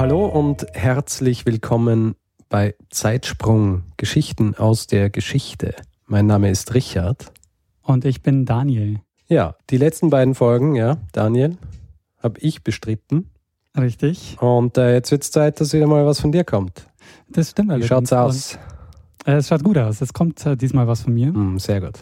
Hallo und herzlich willkommen bei Zeitsprung Geschichten aus der Geschichte. Mein Name ist Richard. Und ich bin Daniel. Ja, die letzten beiden Folgen, ja, Daniel, habe ich bestritten. Richtig. Und äh, jetzt wird es Zeit, dass wieder mal was von dir kommt. Das stimmt Wie schaut's aus? Und, äh, es schaut gut aus. Es kommt äh, diesmal was von mir. Mm, sehr gut.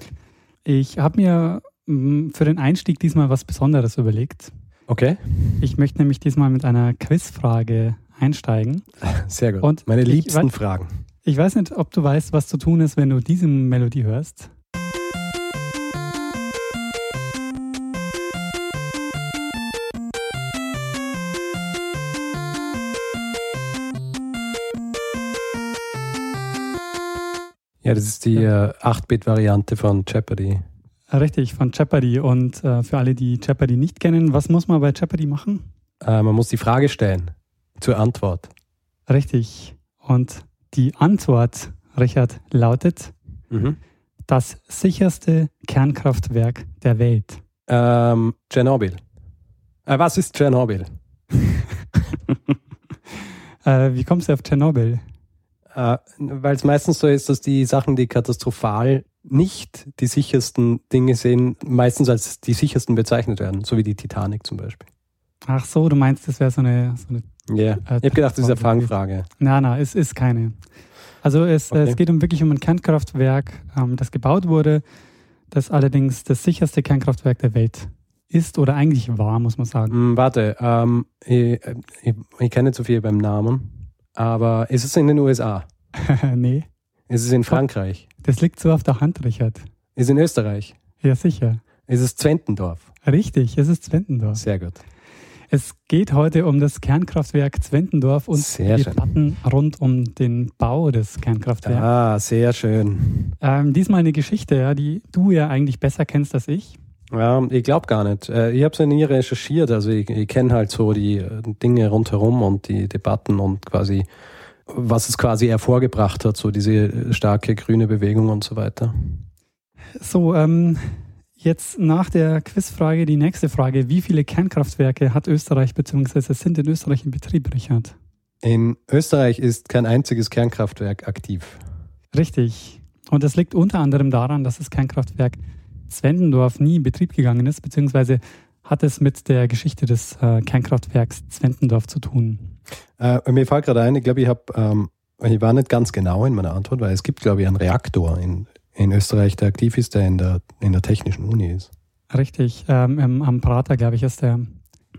Ich habe mir mm, für den Einstieg diesmal was Besonderes überlegt. Okay. Ich möchte nämlich diesmal mit einer Quizfrage einsteigen. Sehr gut. Und Meine ich liebsten wei- Fragen. Ich weiß nicht, ob du weißt, was zu tun ist, wenn du diese Melodie hörst. Ja, das ist die äh, 8-Bit-Variante von Jeopardy. Richtig, von Jeopardy. Und äh, für alle, die Jeopardy nicht kennen, was muss man bei Jeopardy machen? Äh, man muss die Frage stellen zur Antwort. Richtig. Und die Antwort, Richard, lautet Mhm. das sicherste Kernkraftwerk der Welt. Ähm, Tschernobyl. Äh, was ist Tschernobyl? Äh, wie kommst du auf Tschernobyl? Äh, Weil es meistens so ist, dass die Sachen, die katastrophal nicht die sichersten Dinge sind, meistens als die sichersten bezeichnet werden, so wie die Titanic zum Beispiel. Ach so, du meinst, das wäre so eine, so eine. Ja, Äh, ich habe gedacht, das ist eine Fangfrage. Na, na, es ist keine. Also es, Okay. es geht um wirklich um ein Kernkraftwerk, ähm, das gebaut wurde, das allerdings das sicherste Kernkraftwerk der Welt ist oder eigentlich war, muss man sagen. Hm, warte, ähm, ich, ich, ich kenne nicht so viel beim Namen, aber ist es in den USA? nee, Ist es in Frankreich? das liegt so auf der Hand, Richard. Ist es in Österreich? Ja, sicher. Ist es Zwentendorf? Richtig, es ist Zwentendorf. Sehr gut. Es geht heute um das Kernkraftwerk Zwentendorf und Sehr die. Debatten rund um den Bau des Kernkraftwerks. Ah, sehr schön. Ähm, diesmal eine Geschichte, ja, die du ja eigentlich besser kennst als ich. Ja, ich glaube gar nicht. Äh, Ich habe es ja nie recherchiert. Also ich, ich kenne halt so die äh, Dinge rundherum und die Debatten und quasi, was es quasi hervorgebracht hat, so diese äh, starke grüne Bewegung und so weiter. So, ähm, jetzt nach der Quizfrage die nächste Frage. Wie viele Kernkraftwerke hat Österreich bzw. sind in Österreich in Betrieb, Richard? In Österreich ist kein einziges Kernkraftwerk aktiv. Richtig. Und das liegt unter anderem daran, dass das Kernkraftwerk Zwentendorf nie in Betrieb gegangen ist, beziehungsweise hat es mit der Geschichte des äh, Kernkraftwerks Zwentendorf zu tun. Äh, mir fällt gerade ein, ich glaube, ich habe, ähm, ich war nicht ganz genau in meiner Antwort, weil es gibt, glaube ich, einen Reaktor in, in Österreich, der aktiv ist, der in der, in der Technischen Uni ist. Richtig, ähm, am Prater, glaube ich, ist der.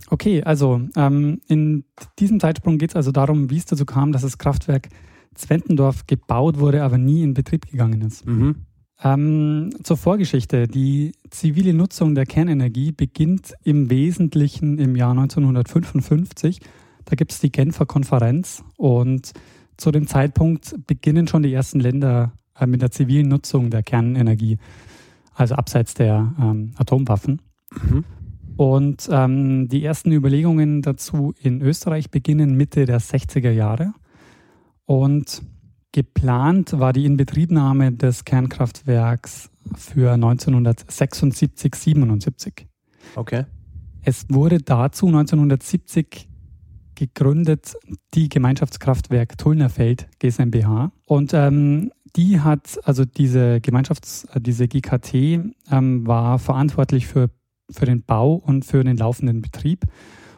Okay, also ähm, in diesem Zeitsprung geht es also darum, wie es dazu kam, dass das Kraftwerk Zwentendorf gebaut wurde, aber nie in Betrieb gegangen ist. Mhm. Ähm, zur Vorgeschichte. Die zivile Nutzung der Kernenergie beginnt im Wesentlichen im Jahr 1955. Da gibt es die Genfer Konferenz und zu dem Zeitpunkt beginnen schon die ersten Länder äh, mit der zivilen Nutzung der Kernenergie, also abseits der ähm, Atomwaffen. Mhm. Und ähm, die ersten Überlegungen dazu in Österreich beginnen Mitte der 60er Jahre. Und geplant war die Inbetriebnahme des Kernkraftwerks für 1976, 77. Okay. Es wurde dazu 1970 gegründet die Gemeinschaftskraftwerk Tullnerfeld GmbH. Und ähm, die hat, also diese Gemeinschafts-, äh, diese GKT ähm, war verantwortlich für, für den Bau und für den laufenden Betrieb.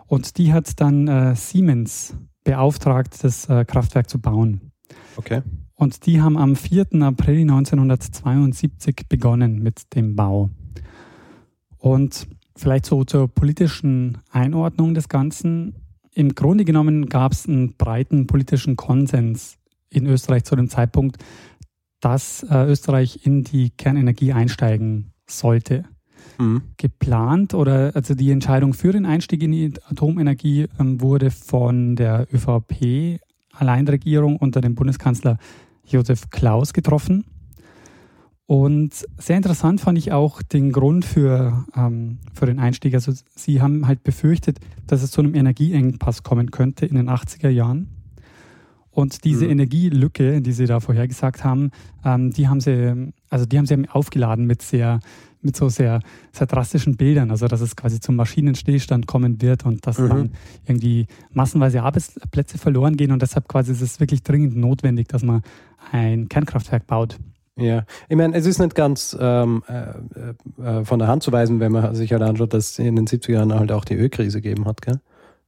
Und die hat dann äh, Siemens beauftragt, das äh, Kraftwerk zu bauen. Okay. Und die haben am 4. April 1972 begonnen mit dem Bau. Und vielleicht so zur politischen Einordnung des Ganzen. Im Grunde genommen gab es einen breiten politischen Konsens in Österreich zu dem Zeitpunkt, dass äh, Österreich in die Kernenergie einsteigen sollte. Mhm. Geplant oder also die Entscheidung für den Einstieg in die Atomenergie ähm, wurde von der ÖVP Alleinregierung unter dem Bundeskanzler Josef Klaus getroffen. Und sehr interessant fand ich auch den Grund für, ähm, für den Einstieg. Also sie haben halt befürchtet, dass es zu einem Energieengpass kommen könnte in den 80er Jahren. Und diese mhm. Energielücke, die sie da vorher gesagt haben, ähm, die haben sie, also die haben sie aufgeladen mit sehr, mit so sehr, sehr drastischen Bildern. Also dass es quasi zum Maschinenstillstand kommen wird und dass mhm. dann irgendwie massenweise Arbeitsplätze verloren gehen und deshalb quasi ist es wirklich dringend notwendig, dass man ein Kernkraftwerk baut. Ja, ich meine, es ist nicht ganz ähm, äh, äh, von der Hand zu weisen, wenn man sich halt anschaut, dass es in den 70er Jahren halt auch die Ölkrise gegeben hat, gell?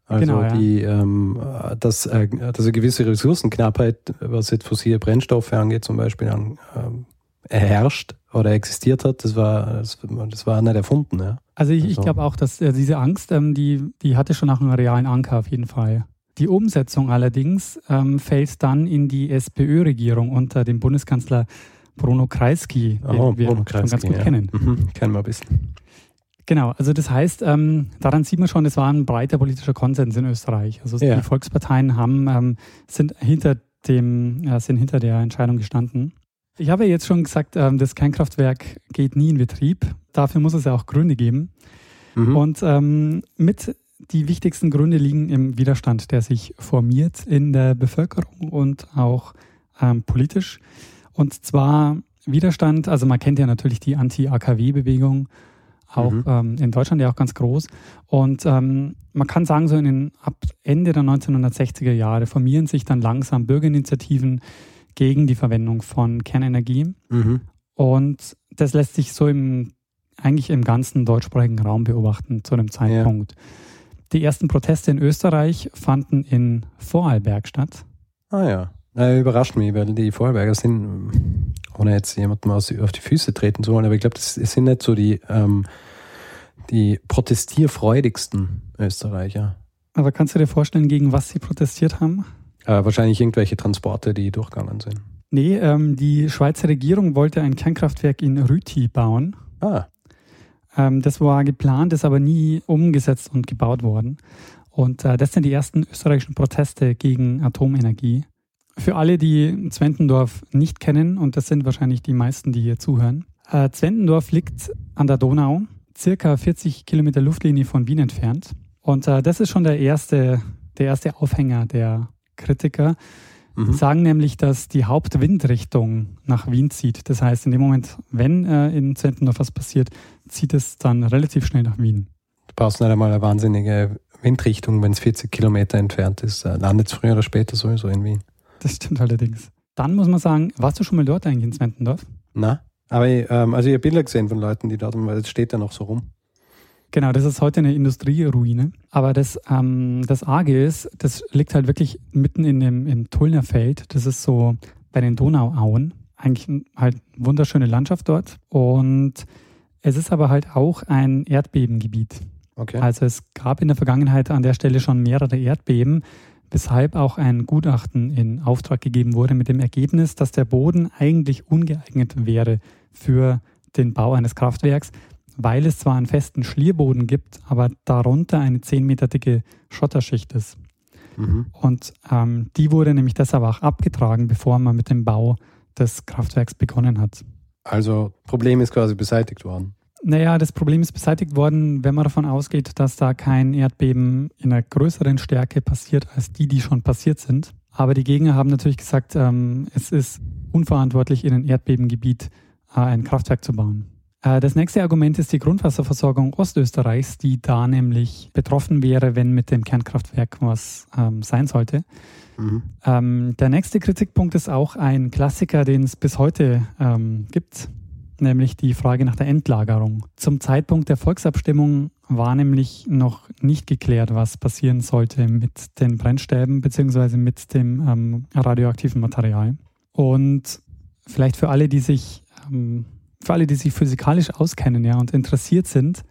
Also genau, ja. die, ähm, dass, äh, dass eine gewisse Ressourcenknappheit, was jetzt fossile Brennstoffe angeht, zum Beispiel an, ähm, herrscht oder existiert hat, das war, das, das war nicht erfunden. Ja. Also ich, also. ich glaube auch, dass äh, diese Angst, ähm, die, die hatte schon nach einem realen Anker auf jeden Fall. Die Umsetzung allerdings ähm, fällt dann in die SPÖ-Regierung unter dem Bundeskanzler Bruno Kreisky, den oh, wir Bruno Kreisky, schon ganz gut ja. kennen. Mhm, kennen wir ein bisschen. Genau, also das heißt, ähm, daran sieht man schon, es war ein breiter politischer Konsens in Österreich. Also ja. die Volksparteien haben, ähm, sind, hinter dem, äh, sind hinter der Entscheidung gestanden. Ich habe ja jetzt schon gesagt, ähm, das Kernkraftwerk geht nie in Betrieb. Dafür muss es ja auch Gründe geben. Mhm. Und ähm, mit die wichtigsten Gründe liegen im Widerstand, der sich formiert in der Bevölkerung und auch ähm, politisch. Und zwar Widerstand, also man kennt ja natürlich die Anti-AKW-Bewegung, auch mhm. ähm, in Deutschland ja auch ganz groß. Und ähm, man kann sagen, so in den, ab Ende der 1960er Jahre formieren sich dann langsam Bürgerinitiativen gegen die Verwendung von Kernenergie. Mhm. Und das lässt sich so im, eigentlich im ganzen deutschsprachigen Raum beobachten zu dem Zeitpunkt. Ja. Die ersten Proteste in Österreich fanden in Vorarlberg statt. Ah ja. Äh, überrascht mich, weil die Vorarlberger sind, ohne jetzt jemandem auf die Füße treten zu wollen, aber ich glaube, das sind nicht so die, ähm, die protestierfreudigsten Österreicher. Aber kannst du dir vorstellen, gegen was sie protestiert haben? Äh, wahrscheinlich irgendwelche Transporte, die durchgegangen sind. Nee, ähm, die Schweizer Regierung wollte ein Kernkraftwerk in Rüti bauen. Ah. Ähm, das war geplant, ist aber nie umgesetzt und gebaut worden. Und äh, das sind die ersten österreichischen Proteste gegen Atomenergie. Für alle, die Zwentendorf nicht kennen, und das sind wahrscheinlich die meisten, die hier zuhören, äh, Zwentendorf liegt an der Donau, circa 40 Kilometer Luftlinie von Wien entfernt. Und äh, das ist schon der erste, der erste Aufhänger der Kritiker. Mhm. Sagen nämlich, dass die Hauptwindrichtung nach Wien zieht. Das heißt, in dem Moment, wenn äh, in Zwentendorf was passiert, zieht es dann relativ schnell nach Wien. Du brauchst nicht einmal eine wahnsinnige Windrichtung, wenn es 40 Kilometer entfernt ist. Äh, landet es früher oder später sowieso in Wien. Das stimmt allerdings. Dann muss man sagen, warst du schon mal dort eigentlich in Zwentendorf? Na, aber ich, ähm, also ich habe Bilder gesehen von Leuten, die dort, weil es steht ja noch so rum. Genau, das ist heute eine Industrieruine. Aber das, ähm, das Arge ist, das liegt halt wirklich mitten in dem, im Tullner Feld. Das ist so bei den Donauauen. Eigentlich halt wunderschöne Landschaft dort. Und es ist aber halt auch ein Erdbebengebiet. Okay. Also es gab in der Vergangenheit an der Stelle schon mehrere Erdbeben weshalb auch ein Gutachten in Auftrag gegeben wurde mit dem Ergebnis, dass der Boden eigentlich ungeeignet wäre für den Bau eines Kraftwerks, weil es zwar einen festen Schlierboden gibt, aber darunter eine 10 Meter dicke Schotterschicht ist. Mhm. Und ähm, die wurde nämlich deshalb auch abgetragen, bevor man mit dem Bau des Kraftwerks begonnen hat. Also Problem ist quasi beseitigt worden. Naja, das Problem ist beseitigt worden, wenn man davon ausgeht, dass da kein Erdbeben in einer größeren Stärke passiert als die, die schon passiert sind. Aber die Gegner haben natürlich gesagt, ähm, es ist unverantwortlich, in ein Erdbebengebiet äh, ein Kraftwerk zu bauen. Äh, das nächste Argument ist die Grundwasserversorgung Ostösterreichs, die da nämlich betroffen wäre, wenn mit dem Kernkraftwerk was ähm, sein sollte. Mhm. Ähm, der nächste Kritikpunkt ist auch ein Klassiker, den es bis heute ähm, gibt nämlich die Frage nach der Endlagerung. Zum Zeitpunkt der Volksabstimmung war nämlich noch nicht geklärt, was passieren sollte mit den Brennstäben bzw. mit dem ähm, radioaktiven Material. Und vielleicht für alle, die sich, ähm, für alle, die sich physikalisch auskennen ja, und interessiert sind,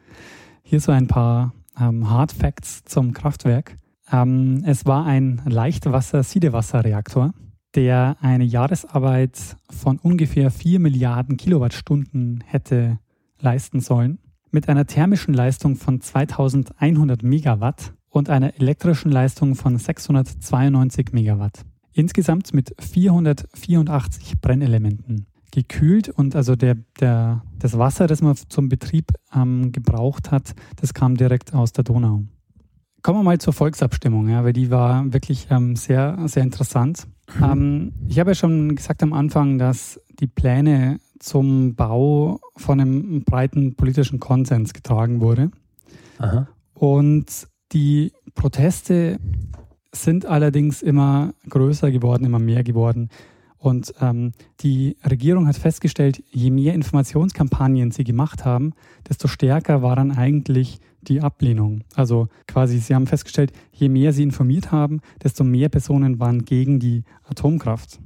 hier so ein paar ähm, Hard Facts zum Kraftwerk. Ähm, es war ein Leichtwasser-Siedewasserreaktor der eine Jahresarbeit von ungefähr 4 Milliarden Kilowattstunden hätte leisten sollen, mit einer thermischen Leistung von 2100 Megawatt und einer elektrischen Leistung von 692 Megawatt. insgesamt mit 484 Brennelementen gekühlt und also der, der, das Wasser, das man zum Betrieb ähm, gebraucht hat, das kam direkt aus der Donau. Kommen wir mal zur Volksabstimmung, ja, weil die war wirklich ähm, sehr, sehr interessant. Mhm. Ähm, ich habe ja schon gesagt am Anfang, dass die Pläne zum Bau von einem breiten politischen Konsens getragen wurde. Aha. Und die Proteste sind allerdings immer größer geworden, immer mehr geworden. Und ähm, die Regierung hat festgestellt, je mehr Informationskampagnen sie gemacht haben, desto stärker war dann eigentlich die Ablehnung. Also quasi, sie haben festgestellt, je mehr sie informiert haben, desto mehr Personen waren gegen die Atomkraft.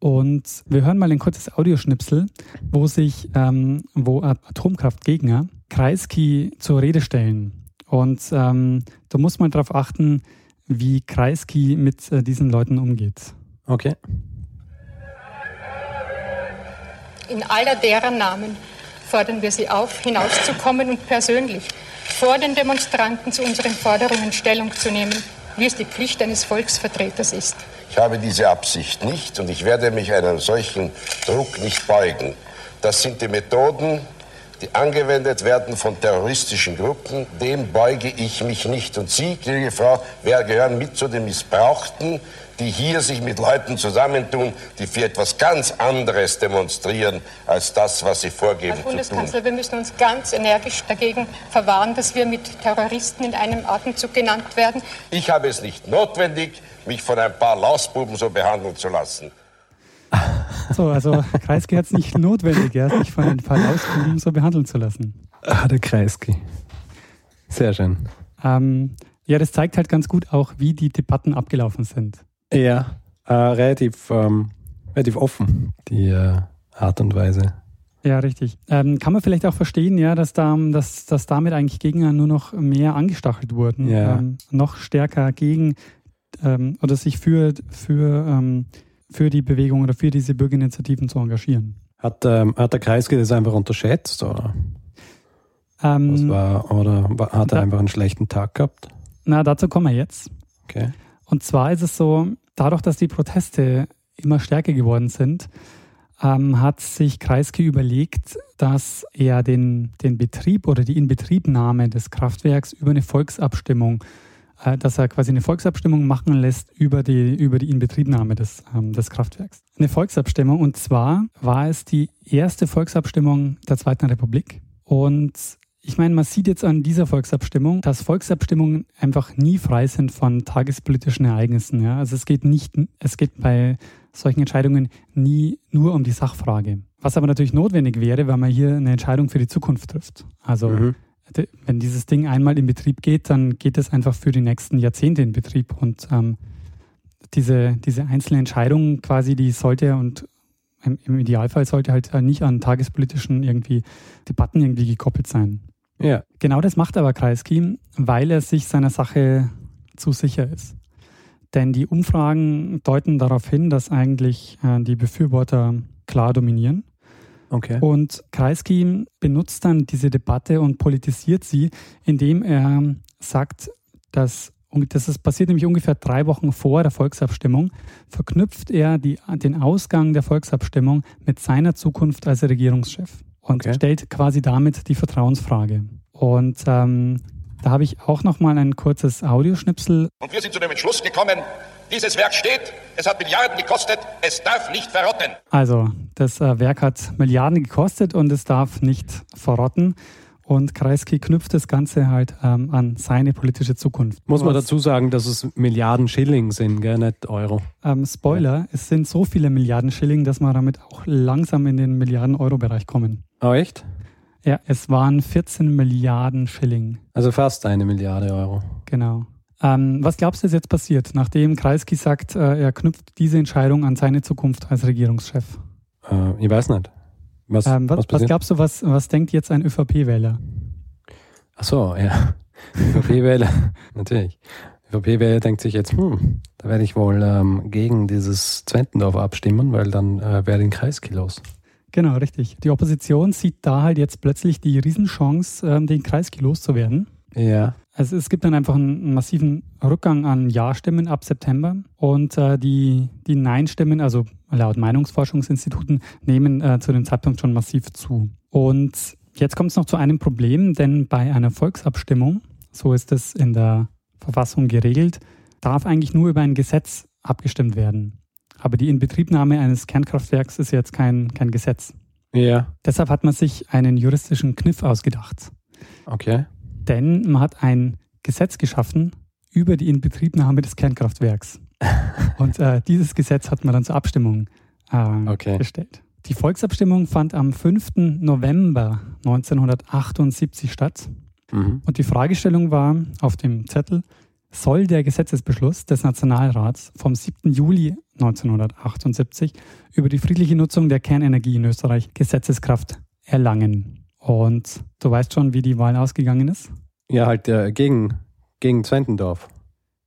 Und wir hören mal ein kurzes Audioschnipsel, wo sich, ähm, wo Atomkraftgegner Kreisky zur Rede stellen. Und ähm, da muss man darauf achten, wie Kreisky mit äh, diesen Leuten umgeht. Okay. In aller deren Namen fordern wir Sie auf, hinauszukommen und persönlich vor den Demonstranten zu unseren Forderungen Stellung zu nehmen, wie es die Pflicht eines Volksvertreters ist. Ich habe diese Absicht nicht und ich werde mich einem solchen Druck nicht beugen. Das sind die Methoden, die angewendet werden von terroristischen Gruppen. Dem beuge ich mich nicht. Und Sie, gnädige Frau, gehören mit zu den Missbrauchten, die hier sich mit Leuten zusammentun, die für etwas ganz anderes demonstrieren, als das, was sie vorgeben Herr Bundeskanzler, wir müssen uns ganz energisch dagegen verwahren, dass wir mit Terroristen in einem Atemzug genannt werden. Ich habe es nicht notwendig, mich von ein paar Lausbuben so behandeln zu lassen. So, also Kreisky hat es nicht notwendig, ja, sich von ein paar Lausbuben so behandeln zu lassen. Ah, der Kreisky. Sehr schön. Ähm, ja, das zeigt halt ganz gut auch, wie die Debatten abgelaufen sind. Ja, äh, relativ, ähm, relativ offen, die äh, Art und Weise. Ja, richtig. Ähm, kann man vielleicht auch verstehen, ja, dass, da, dass, dass damit eigentlich Gegner nur noch mehr angestachelt wurden, ja. ähm, noch stärker gegen ähm, oder sich für, für, ähm, für die Bewegung oder für diese Bürgerinitiativen zu engagieren. Hat, ähm, hat der Kreisky das einfach unterschätzt oder? Ähm, war, oder hat er da, einfach einen schlechten Tag gehabt? Na, dazu kommen wir jetzt. Okay. Und zwar ist es so, dadurch, dass die Proteste immer stärker geworden sind, ähm, hat sich Kreisky überlegt, dass er den, den Betrieb oder die Inbetriebnahme des Kraftwerks über eine Volksabstimmung, äh, dass er quasi eine Volksabstimmung machen lässt über die, über die Inbetriebnahme des, ähm, des Kraftwerks. Eine Volksabstimmung und zwar war es die erste Volksabstimmung der Zweiten Republik und ich meine, man sieht jetzt an dieser Volksabstimmung, dass Volksabstimmungen einfach nie frei sind von tagespolitischen Ereignissen. Ja? Also es geht nicht, es geht bei solchen Entscheidungen nie nur um die Sachfrage. Was aber natürlich notwendig wäre, weil man hier eine Entscheidung für die Zukunft trifft. Also mhm. wenn dieses Ding einmal in Betrieb geht, dann geht es einfach für die nächsten Jahrzehnte in Betrieb. Und ähm, diese, diese einzelne Entscheidung quasi, die sollte und im, im Idealfall sollte halt nicht an tagespolitischen irgendwie Debatten irgendwie gekoppelt sein. Ja. Genau das macht aber Kreisky, weil er sich seiner Sache zu sicher ist. Denn die Umfragen deuten darauf hin, dass eigentlich äh, die Befürworter klar dominieren. Okay. Und Kreisky benutzt dann diese Debatte und politisiert sie, indem er sagt, dass und das ist passiert nämlich ungefähr drei Wochen vor der Volksabstimmung, verknüpft er die, den Ausgang der Volksabstimmung mit seiner Zukunft als Regierungschef und okay. stellt quasi damit die Vertrauensfrage. Und ähm, da habe ich auch noch mal ein kurzes Audioschnipsel. Und wir sind zu dem Entschluss gekommen, dieses Werk steht, es hat Milliarden gekostet, es darf nicht verrotten. Also, das äh, Werk hat Milliarden gekostet und es darf nicht verrotten. Und Kreisky knüpft das Ganze halt ähm, an seine politische Zukunft. Muss man dazu sagen, dass es Milliarden Schilling sind, gell? nicht Euro. Ähm, Spoiler, es sind so viele Milliarden Schilling, dass wir damit auch langsam in den Milliarden-Euro-Bereich kommen. Oh, echt? Ja, es waren 14 Milliarden Schilling. Also fast eine Milliarde Euro. Genau. Ähm, was glaubst du, ist jetzt passiert, nachdem Kreisky sagt, äh, er knüpft diese Entscheidung an seine Zukunft als Regierungschef? Äh, ich weiß nicht. Was, ähm, was, was, glaubst du, was, was denkt jetzt ein ÖVP-Wähler? Ach so, ja. ÖVP-Wähler, natürlich. ÖVP-Wähler denkt sich jetzt, hm, da werde ich wohl ähm, gegen dieses Zwentendorf abstimmen, weil dann äh, wäre den Kreisky los. Genau, richtig. Die Opposition sieht da halt jetzt plötzlich die Riesenchance, ähm, den Kreisky loszuwerden. Ja. Also es gibt dann einfach einen massiven Rückgang an Ja-Stimmen ab September und äh, die, die Nein-Stimmen, also laut Meinungsforschungsinstituten, nehmen äh, zu dem Zeitpunkt schon massiv zu. Und jetzt kommt es noch zu einem Problem, denn bei einer Volksabstimmung, so ist es in der Verfassung geregelt, darf eigentlich nur über ein Gesetz abgestimmt werden. Aber die Inbetriebnahme eines Kernkraftwerks ist jetzt kein, kein Gesetz. Ja. Deshalb hat man sich einen juristischen Kniff ausgedacht. Okay. Denn man hat ein Gesetz geschaffen über die Inbetriebnahme des Kernkraftwerks. Und äh, dieses Gesetz hat man dann zur Abstimmung äh, Okay. gestellt. Die Volksabstimmung fand am 5. November 1978 statt. Mhm. Und die Fragestellung war auf dem Zettel, soll der Gesetzesbeschluss des Nationalrats vom 7. Juli 1978 über die friedliche Nutzung der Kernenergie in Österreich Gesetzeskraft erlangen? Und du weißt schon, wie die Wahl ausgegangen ist? Ja, halt äh, gegen, gegen Zwentendorf.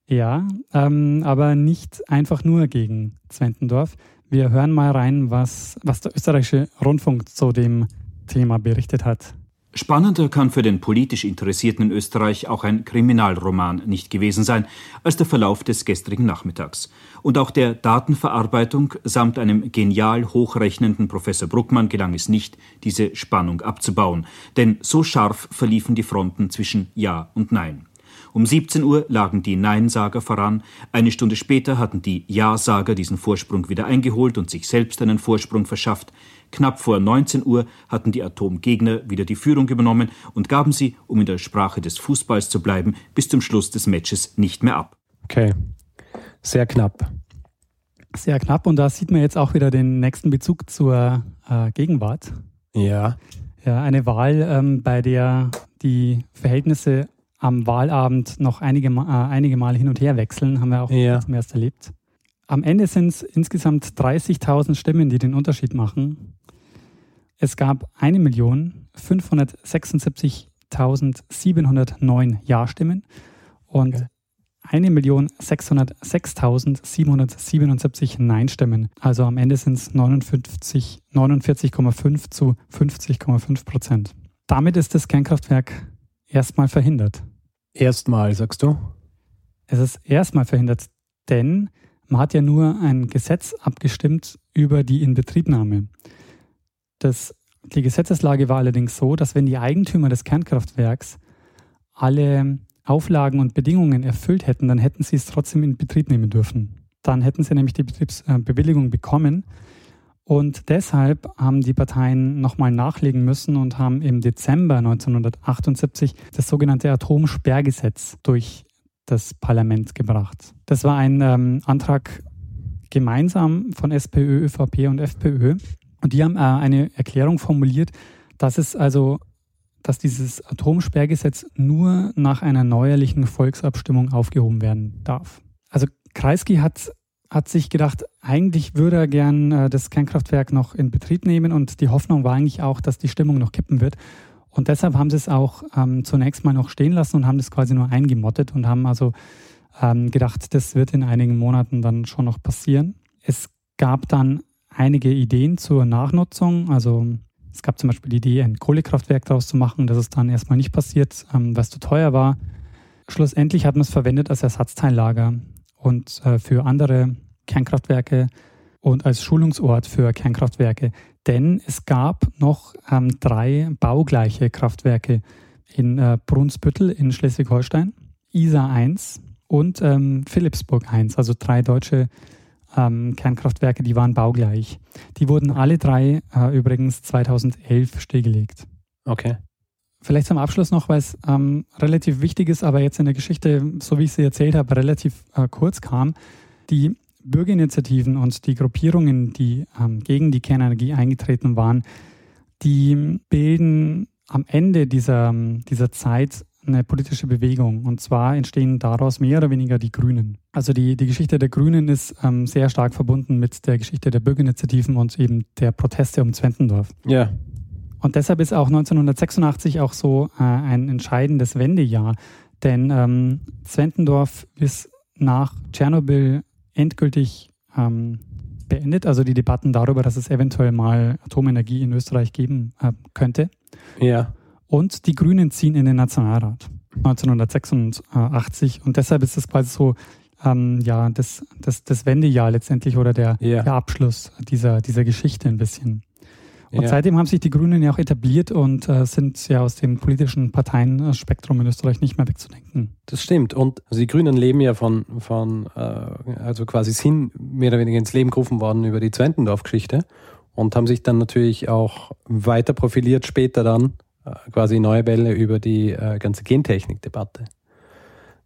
Ja, ähm, aber nicht einfach nur gegen Zwentendorf. Wir hören mal rein, was, was der österreichische Rundfunk zu dem Thema berichtet hat. Spannender kann für den politisch Interessierten in Österreich auch ein Kriminalroman nicht gewesen sein als der Verlauf des gestrigen Nachmittags. Und auch der Datenverarbeitung samt einem genial hochrechnenden Professor Bruckmann gelang es nicht, diese Spannung abzubauen. Denn so scharf verliefen die Fronten zwischen Ja und Nein. Um 17 Uhr lagen die Neinsager voran. Eine Stunde später hatten die Ja-Sager diesen Vorsprung wieder eingeholt und sich selbst einen Vorsprung verschafft. Knapp vor 19 Uhr hatten die Atomgegner wieder die Führung übernommen und gaben sie, um in der Sprache des Fußballs zu bleiben, bis zum Schluss des Matches nicht mehr ab. Okay. Sehr knapp. Sehr knapp und da sieht man jetzt auch wieder den nächsten Bezug zur äh, Gegenwart. Ja. Ja, eine Wahl, ähm, bei der die Verhältnisse am Wahlabend noch einige, äh, einige Mal hin und her wechseln, haben wir auch Ja. zum ersten erlebt. Am Ende sind es insgesamt 30.000 Stimmen, die den Unterschied machen. Es gab 1.576.709 Ja-Stimmen und Okay. 1.606.777 Nein-Stimmen. Also am Ende sind es 59 49,5 zu 50,5 Prozent. Damit ist das Kernkraftwerk erstmal verhindert. Erstmal, sagst du? Es ist erstmal verhindert, denn man hat ja nur ein Gesetz abgestimmt über die Inbetriebnahme. Das, die Gesetzeslage war allerdings so, dass wenn die Eigentümer des Kernkraftwerks alle Auflagen und Bedingungen erfüllt hätten, dann hätten sie es trotzdem in Betrieb nehmen dürfen. Dann hätten sie nämlich die Betriebsbewilligung bekommen. Und deshalb haben die Parteien nochmal nachlegen müssen und haben im Dezember 1978 das sogenannte Atomsperrgesetz durch das Parlament gebracht. Das war ein ähm, Antrag gemeinsam von SPÖ, ÖVP und FPÖ. Und die haben äh, eine Erklärung formuliert, dass es also, dass dieses Atomsperrgesetz nur nach einer neuerlichen Volksabstimmung aufgehoben werden darf. Also Kreisky hat, hat sich gedacht, eigentlich würde er gern äh, das Kernkraftwerk noch in Betrieb nehmen und die Hoffnung war eigentlich auch, dass die Stimmung noch kippen wird. Und deshalb haben sie es auch ähm, zunächst mal noch stehen lassen und haben das quasi nur eingemottet und haben also ähm, gedacht, das wird in einigen Monaten dann schon noch passieren. Es gab dann einige Ideen zur Nachnutzung. Also es gab zum Beispiel die Idee, ein Kohlekraftwerk daraus zu machen. Das ist dann erstmal nicht passiert, ähm, was zu teuer war. Schlussendlich hat man es verwendet als Ersatzteillager und äh, für andere Kernkraftwerke und als Schulungsort für Kernkraftwerke. Denn es gab noch ähm, drei baugleiche Kraftwerke in äh, Brunsbüttel in Schleswig-Holstein, ISA 1 und ähm, Philipsburg 1, also drei deutsche ähm, Kernkraftwerke, die waren baugleich. Die wurden alle drei äh, übrigens 2011 stillgelegt. Okay. Vielleicht zum Abschluss noch, weil es ähm, relativ wichtig ist, aber jetzt in der Geschichte, so wie ich sie erzählt habe, relativ äh, kurz kam. Die Bürgerinitiativen und die Gruppierungen, die ähm, gegen die Kernenergie eingetreten waren, die bilden am Ende dieser, dieser Zeit eine politische Bewegung. Und zwar entstehen daraus mehr oder weniger die Grünen. Also die, die Geschichte der Grünen ist ähm, sehr stark verbunden mit der Geschichte der Bürgerinitiativen und eben der Proteste um Zwentendorf. Ja. Und deshalb ist auch 1986 auch so äh, ein entscheidendes Wendejahr. Denn ähm, Zwentendorf ist nach Tschernobyl endgültig ähm, beendet. Also die Debatten darüber, dass es eventuell mal Atomenergie in Österreich geben äh, könnte. Ja. Und die Grünen ziehen in den Nationalrat. 1986. Und deshalb ist das quasi so ähm, ja, das, das, das Wendejahr letztendlich oder der, yeah. der Abschluss dieser, dieser Geschichte ein bisschen. Und ja. seitdem haben sich die Grünen ja auch etabliert und äh, sind ja aus dem politischen Parteienspektrum in Österreich nicht mehr wegzudenken. Das stimmt. Und also die Grünen leben ja von, von äh, also quasi sind mehr oder weniger ins Leben gerufen worden über die Zwentendorf-Geschichte und haben sich dann natürlich auch weiter profiliert später dann quasi neue Bälle über die äh, ganze Gentechnik-Debatte.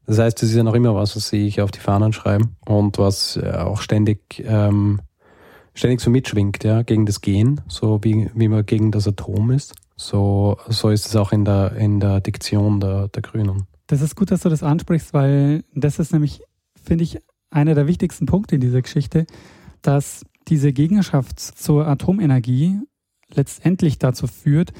Das heißt, das ist ja noch immer was, was ich auf die Fahnen schreiben und was äh, auch ständig ähm, ständig so mitschwingt, ja, gegen das Gen, so wie, wie man gegen das Atom ist. So, so ist es auch in der, in der Diktion der, der Grünen. Das ist gut, dass du das ansprichst, weil das ist nämlich, finde ich, einer der wichtigsten Punkte in dieser Geschichte, dass diese Gegnerschaft zur Atomenergie letztendlich dazu führt,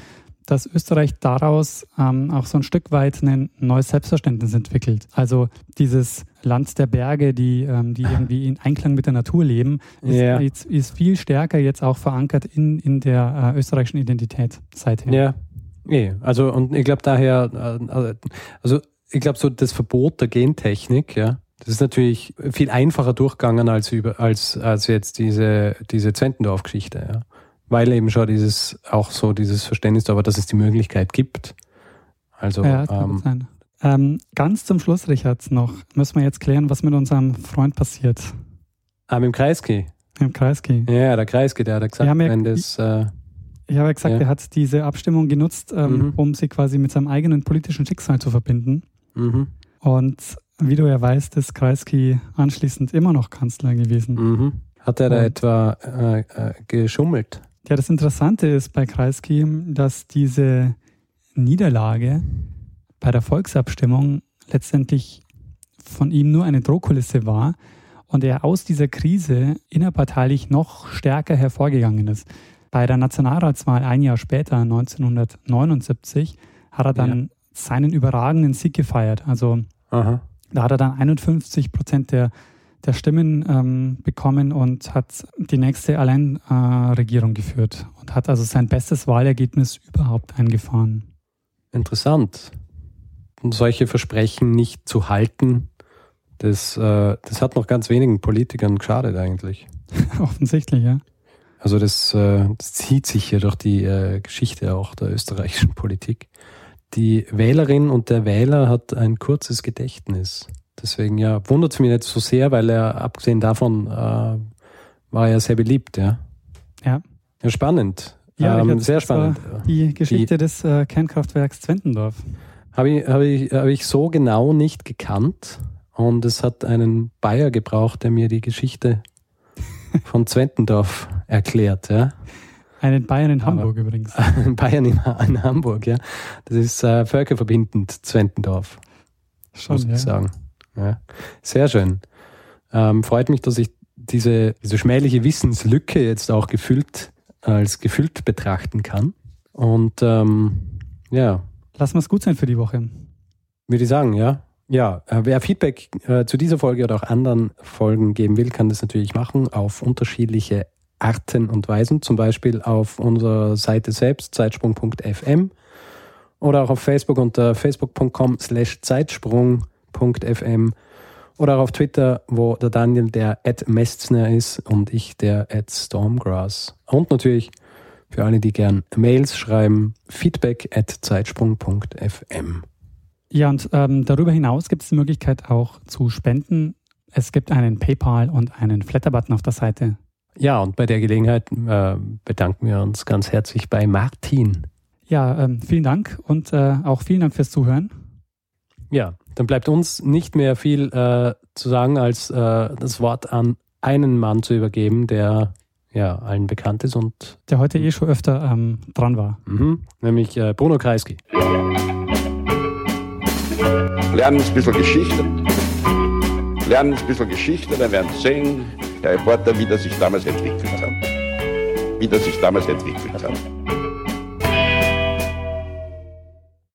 dass Österreich daraus ähm, auch so ein Stück weit ein neues Selbstverständnis entwickelt. Also dieses Land der Berge, die, ähm, die irgendwie in Einklang mit der Natur leben, ist, yeah. ist, ist viel stärker jetzt auch verankert in, in der äh, österreichischen Identität seither. Ja, nee. also und ich glaube daher, äh, also ich glaube so das Verbot der Gentechnik, ja, das ist natürlich viel einfacher durchgegangen als über als als jetzt diese diese Zwentendorf-Geschichte, ja weil eben schon dieses, auch so dieses Verständnis da war, dass es die Möglichkeit gibt. Also, ja, ähm. Ähm, ganz zum Schluss, Richard, noch müssen wir jetzt klären, was mit unserem Freund passiert. Ah, mit dem Kreisky. Mit dem Kreisky. Ja, der Kreisky, der hat gesagt, ja, wenn das. Äh, ich habe ja gesagt, ja. er hat diese Abstimmung genutzt, ähm, mhm. um sie quasi mit seinem eigenen politischen Schicksal zu verbinden. Mhm. Und wie du ja weißt, ist Kreisky anschließend immer noch Kanzler gewesen. Mhm. Hat er da etwa äh, äh, geschummelt? Ja, das Interessante ist bei Kreisky, dass diese Niederlage bei der Volksabstimmung letztendlich von ihm nur eine Drohkulisse war und er aus dieser Krise innerparteilich noch stärker hervorgegangen ist. Bei der Nationalratswahl ein Jahr später, 1979, hat er dann ja. seinen überragenden Sieg gefeiert. Also Aha. da hat er dann 51 Prozent der der Stimmen ähm, bekommen und hat die nächste Alleinregierung äh, geführt und hat also sein bestes Wahlergebnis überhaupt eingefahren. Interessant. Und solche Versprechen nicht zu halten, das, äh, das hat noch ganz wenigen Politikern geschadet eigentlich. Offensichtlich, ja. Also das, äh, das zieht sich hier durch die äh, Geschichte auch der österreichischen Politik. Die Wählerin und der Wähler hat ein kurzes Gedächtnis. Deswegen ja, wundert es mich nicht so sehr, weil er abgesehen davon äh, war er sehr beliebt, ja. Ja. Ja, spannend. Ja, ähm, sehr spannend. Die Geschichte die, des äh, Kernkraftwerks Zwentendorf. Habe ich, hab ich, hab ich so genau nicht gekannt. Und es hat einen Bayer gebraucht, der mir die Geschichte von Zwentendorf erklärt, ja. Einen Bayern in Hamburg Aber, übrigens. Einen Bayern in, in, Hamburg, ja. Das ist äh, völkerverbindend, Zwentendorf. Schon, muss ich ja. sagen. Ja, sehr schön. Ähm, freut mich, dass ich diese, diese schmähliche Wissenslücke jetzt auch gefüllt, als gefüllt betrachten kann. Und ähm, ja. Lassen wir es gut sein für die Woche. Würde ich sagen, ja. Ja, äh, wer Feedback äh, zu dieser Folge oder auch anderen Folgen geben will, kann das natürlich machen auf unterschiedliche Arten und Weisen, zum Beispiel auf unserer Seite selbst, zeitsprung.fm oder auch auf Facebook unter facebook.com slash Zeitsprung fm oder auch auf Twitter, wo der Daniel der Ed Mestner ist und ich der Ed Stormgrass. Und natürlich für alle, die gern Mails schreiben, feedback at zeitsprung.fm. Ja, und ähm, darüber hinaus gibt es die Möglichkeit auch zu spenden. Es gibt einen PayPal und einen Flatter-Button auf der Seite. Ja, und bei der Gelegenheit äh, bedanken wir uns ganz herzlich bei Martin. Ja, ähm, vielen Dank und äh, auch vielen Dank fürs Zuhören. Ja, dann bleibt uns nicht mehr viel äh, zu sagen, als äh, das Wort an einen Mann zu übergeben, der ja allen bekannt ist und der heute eh schon öfter ähm, dran war. Mhm, nämlich äh, Bruno Kreisky. Lernen ein bisschen Geschichte. Lernen ein bisschen Geschichte, dann werden Sie sehen, Herr Reporter, wie das sich damals entwickelt hat. Wie das sich damals entwickelt hat.